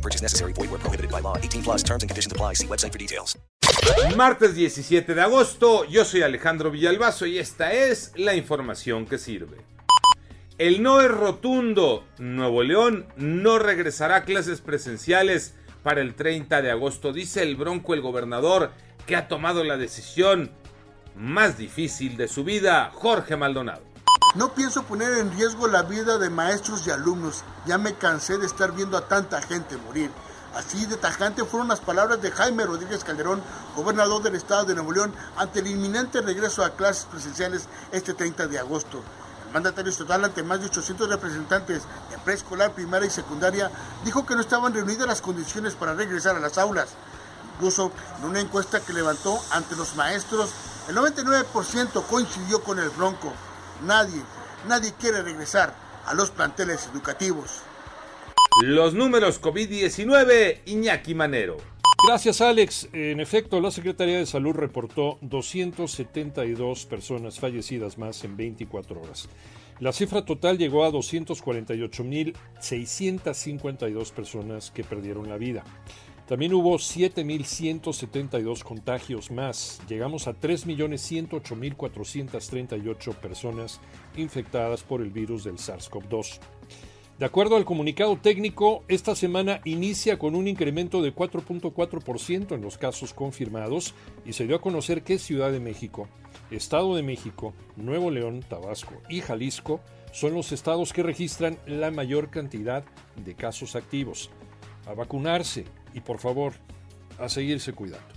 Purchase necessary. Void prohibited by law. 18 plus terms and conditions apply. See website for details. Martes 17 de agosto, yo soy Alejandro Villalbazo y esta es la información que sirve. El no es rotundo. Nuevo León no regresará a clases presenciales para el 30 de agosto, dice el Bronco el gobernador, que ha tomado la decisión más difícil de su vida, Jorge Maldonado. No pienso poner en riesgo la vida de maestros y alumnos. Ya me cansé de estar viendo a tanta gente morir. Así de tajante fueron las palabras de Jaime Rodríguez Calderón, gobernador del estado de Nuevo León, ante el inminente regreso a clases presenciales este 30 de agosto. El mandatario estatal, ante más de 800 representantes de preescolar, primaria y secundaria, dijo que no estaban reunidas las condiciones para regresar a las aulas. Incluso en una encuesta que levantó ante los maestros, el 99% coincidió con el Bronco. Nadie, nadie quiere regresar a los planteles educativos. Los números COVID-19, Iñaki Manero. Gracias, Alex. En efecto, la Secretaría de Salud reportó 272 personas fallecidas más en 24 horas. La cifra total llegó a 248.652 personas que perdieron la vida. También hubo 7.172 contagios más. Llegamos a 3.108.438 personas infectadas por el virus del SARS-CoV-2. De acuerdo al comunicado técnico, esta semana inicia con un incremento de 4.4% en los casos confirmados y se dio a conocer que Ciudad de México, Estado de México, Nuevo León, Tabasco y Jalisco son los estados que registran la mayor cantidad de casos activos. A vacunarse y por favor, a seguirse cuidando.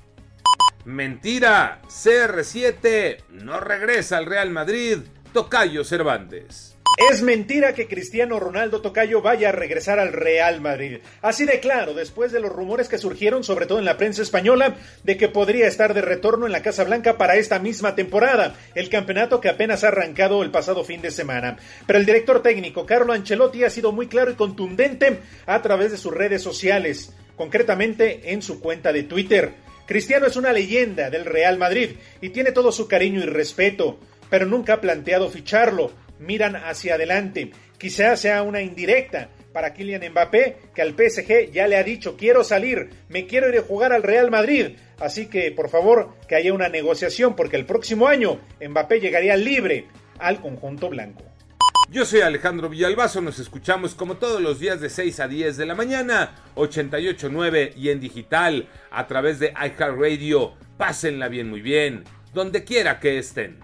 Mentira, CR7 no regresa al Real Madrid, Tocayo Cervantes. Es mentira que Cristiano Ronaldo Tocayo vaya a regresar al Real Madrid. Así de claro, después de los rumores que surgieron, sobre todo en la prensa española, de que podría estar de retorno en la Casa Blanca para esta misma temporada, el campeonato que apenas ha arrancado el pasado fin de semana. Pero el director técnico, Carlo Ancelotti, ha sido muy claro y contundente a través de sus redes sociales, concretamente en su cuenta de Twitter. Cristiano es una leyenda del Real Madrid y tiene todo su cariño y respeto, pero nunca ha planteado ficharlo miran hacia adelante. Quizás sea una indirecta para Kylian Mbappé, que al PSG ya le ha dicho, quiero salir, me quiero ir a jugar al Real Madrid. Así que, por favor, que haya una negociación, porque el próximo año Mbappé llegaría libre al conjunto blanco. Yo soy Alejandro Villalbazo, nos escuchamos como todos los días de 6 a 10 de la mañana, 88.9 y en digital a través de iHeartRadio. Pásenla bien, muy bien, donde quiera que estén.